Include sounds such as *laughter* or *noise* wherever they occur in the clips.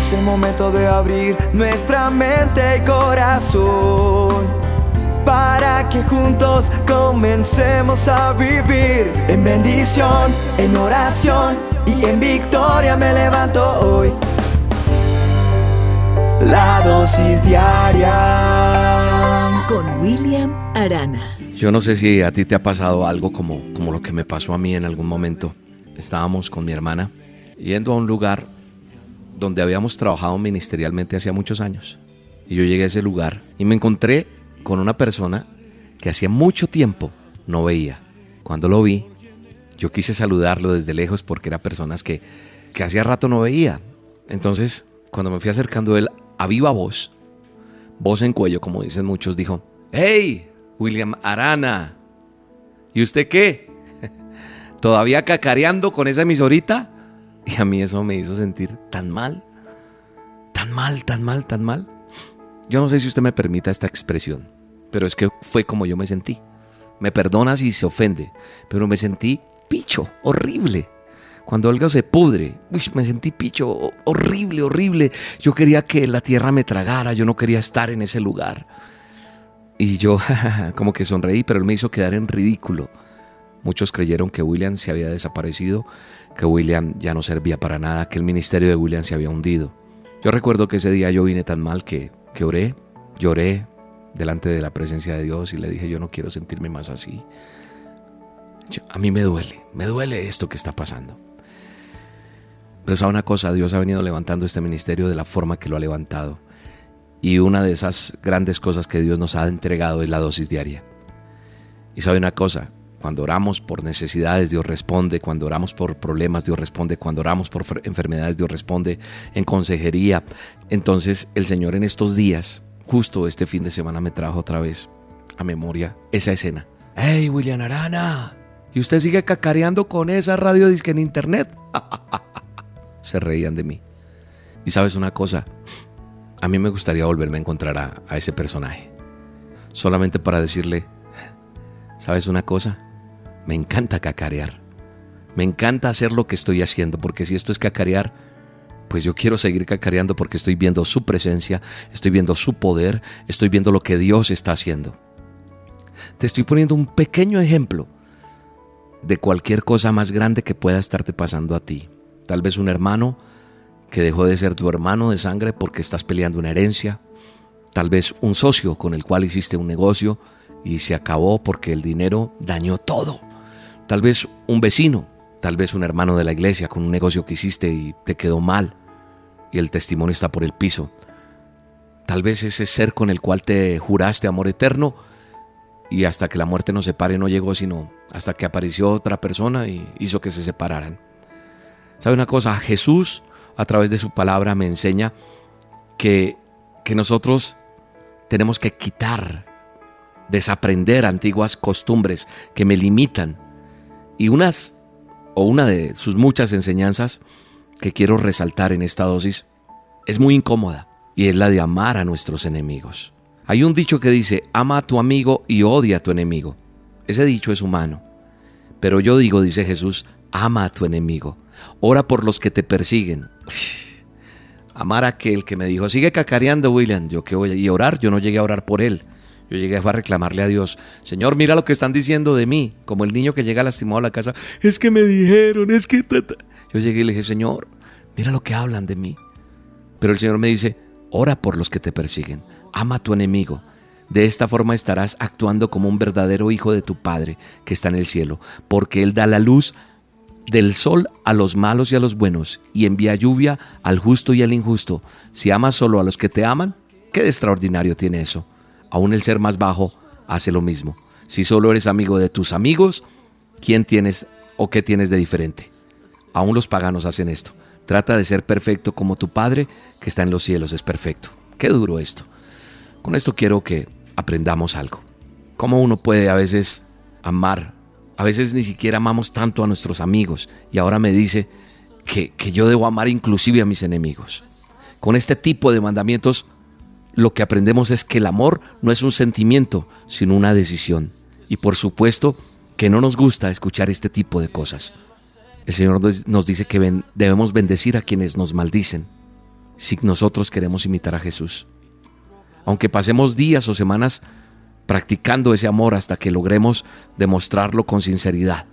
Es el momento de abrir nuestra mente y corazón para que juntos comencemos a vivir en bendición, en oración y en victoria me levanto hoy. La dosis diaria con William Arana. Yo no sé si a ti te ha pasado algo como, como lo que me pasó a mí en algún momento. Estábamos con mi hermana yendo a un lugar donde habíamos trabajado ministerialmente hacía muchos años. Y yo llegué a ese lugar y me encontré con una persona que hacía mucho tiempo no veía. Cuando lo vi, yo quise saludarlo desde lejos porque eran personas que, que hacía rato no veía. Entonces, cuando me fui acercando a él, a viva voz, voz en cuello, como dicen muchos, dijo, ¡Hey, William Arana! ¿Y usted qué? *laughs* ¿Todavía cacareando con esa emisorita? Y a mí eso me hizo sentir tan mal, tan mal, tan mal, tan mal. Yo no sé si usted me permita esta expresión, pero es que fue como yo me sentí. Me perdona si se ofende, pero me sentí picho, horrible. Cuando algo se pudre, me sentí picho, horrible, horrible. Yo quería que la tierra me tragara, yo no quería estar en ese lugar. Y yo *laughs* como que sonreí, pero él me hizo quedar en ridículo. Muchos creyeron que William se había desaparecido, que William ya no servía para nada, que el ministerio de William se había hundido. Yo recuerdo que ese día yo vine tan mal que, que oré, lloré delante de la presencia de Dios y le dije, yo no quiero sentirme más así. a mí me duele, me duele esto que está pasando. Pero sabe una cosa, Dios ha venido levantando este ministerio de la forma que lo ha levantado. Y una de esas grandes cosas que Dios nos ha entregado es la dosis diaria. Y sabe una cosa, cuando oramos por necesidades, Dios responde. Cuando oramos por problemas, Dios responde. Cuando oramos por enfermedades, Dios responde. En consejería. Entonces el Señor en estos días, justo este fin de semana, me trajo otra vez a memoria esa escena. ¡Hey, William Arana! ¿Y usted sigue cacareando con esa radio disque en internet? *laughs* Se reían de mí. Y sabes una cosa, a mí me gustaría volverme a encontrar a, a ese personaje. Solamente para decirle, ¿sabes una cosa? Me encanta cacarear. Me encanta hacer lo que estoy haciendo, porque si esto es cacarear, pues yo quiero seguir cacareando porque estoy viendo su presencia, estoy viendo su poder, estoy viendo lo que Dios está haciendo. Te estoy poniendo un pequeño ejemplo de cualquier cosa más grande que pueda estarte pasando a ti. Tal vez un hermano que dejó de ser tu hermano de sangre porque estás peleando una herencia. Tal vez un socio con el cual hiciste un negocio y se acabó porque el dinero dañó todo. Tal vez un vecino, tal vez un hermano de la iglesia con un negocio que hiciste y te quedó mal y el testimonio está por el piso. Tal vez ese ser con el cual te juraste amor eterno y hasta que la muerte nos separe no llegó, sino hasta que apareció otra persona y hizo que se separaran. ¿Sabe una cosa? Jesús a través de su palabra me enseña que, que nosotros tenemos que quitar, desaprender antiguas costumbres que me limitan y unas, o una de sus muchas enseñanzas que quiero resaltar en esta dosis, es muy incómoda y es la de amar a nuestros enemigos. Hay un dicho que dice, ama a tu amigo y odia a tu enemigo. Ese dicho es humano. Pero yo digo, dice Jesús, ama a tu enemigo. Ora por los que te persiguen. amar a aquel que me dijo, sigue cacareando, William. Yo que voy y orar, yo no llegué a orar por él. Yo llegué a reclamarle a Dios, Señor, mira lo que están diciendo de mí, como el niño que llega lastimado a la casa, es que me dijeron, es que... Yo llegué y le dije, Señor, mira lo que hablan de mí. Pero el Señor me dice, ora por los que te persiguen, ama a tu enemigo. De esta forma estarás actuando como un verdadero hijo de tu Padre que está en el cielo, porque Él da la luz del sol a los malos y a los buenos, y envía lluvia al justo y al injusto. Si amas solo a los que te aman, ¿qué de extraordinario tiene eso? Aún el ser más bajo hace lo mismo. Si solo eres amigo de tus amigos, ¿quién tienes o qué tienes de diferente? Aún los paganos hacen esto. Trata de ser perfecto como tu Padre que está en los cielos es perfecto. Qué duro esto. Con esto quiero que aprendamos algo. Cómo uno puede a veces amar. A veces ni siquiera amamos tanto a nuestros amigos. Y ahora me dice que, que yo debo amar inclusive a mis enemigos. Con este tipo de mandamientos lo que aprendemos es que el amor no es un sentimiento, sino una decisión. Y por supuesto que no nos gusta escuchar este tipo de cosas. El Señor nos dice que debemos bendecir a quienes nos maldicen. si nosotros queremos imitar a Jesús. Aunque pasemos días o semanas practicando ese amor hasta que logremos demostrarlo con sinceridad.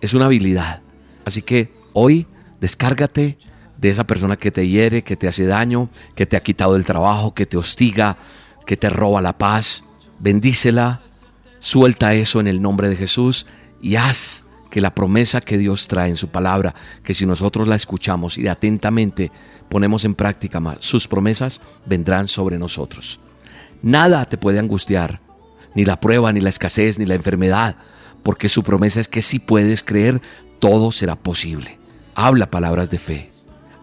Es una habilidad. Así que hoy descárgate de esa persona que te hiere, que te hace daño, que te ha quitado el trabajo, que te hostiga, que te roba la paz. Bendícela, suelta eso en el nombre de Jesús y haz que la promesa que Dios trae en su palabra, que si nosotros la escuchamos y atentamente ponemos en práctica sus promesas, vendrán sobre nosotros. Nada te puede angustiar, ni la prueba, ni la escasez, ni la enfermedad, porque su promesa es que si puedes creer, todo será posible. Habla palabras de fe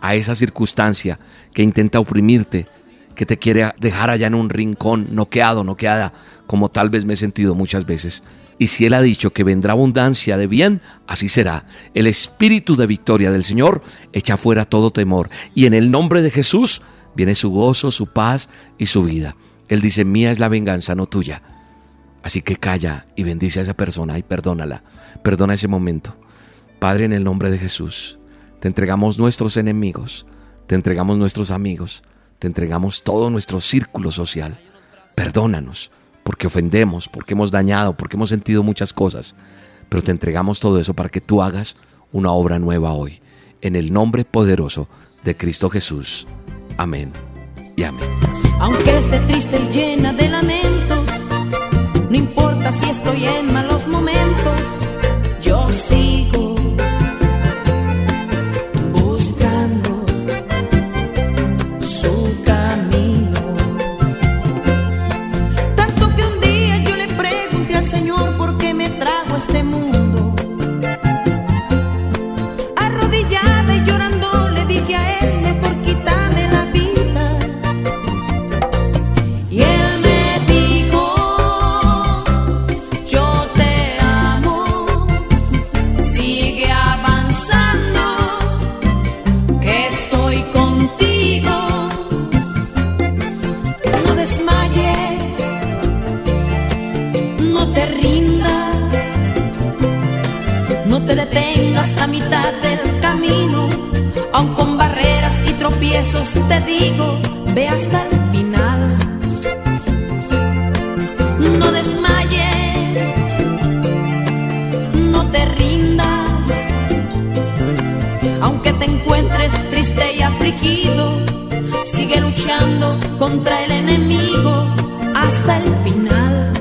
a esa circunstancia que intenta oprimirte, que te quiere dejar allá en un rincón, noqueado, noqueada, como tal vez me he sentido muchas veces. Y si Él ha dicho que vendrá abundancia de bien, así será. El espíritu de victoria del Señor echa fuera todo temor. Y en el nombre de Jesús viene su gozo, su paz y su vida. Él dice, mía es la venganza, no tuya. Así que calla y bendice a esa persona y perdónala. Perdona ese momento. Padre, en el nombre de Jesús, te entregamos nuestros enemigos, te entregamos nuestros amigos, te entregamos todo nuestro círculo social. Perdónanos porque ofendemos, porque hemos dañado, porque hemos sentido muchas cosas. Pero te entregamos todo eso para que tú hagas una obra nueva hoy. En el nombre poderoso de Cristo Jesús. Amén y amén. Detengas a mitad del camino, aun con barreras y tropiezos te digo, ve hasta el final. No desmayes, no te rindas, aunque te encuentres triste y afligido, sigue luchando contra el enemigo hasta el final.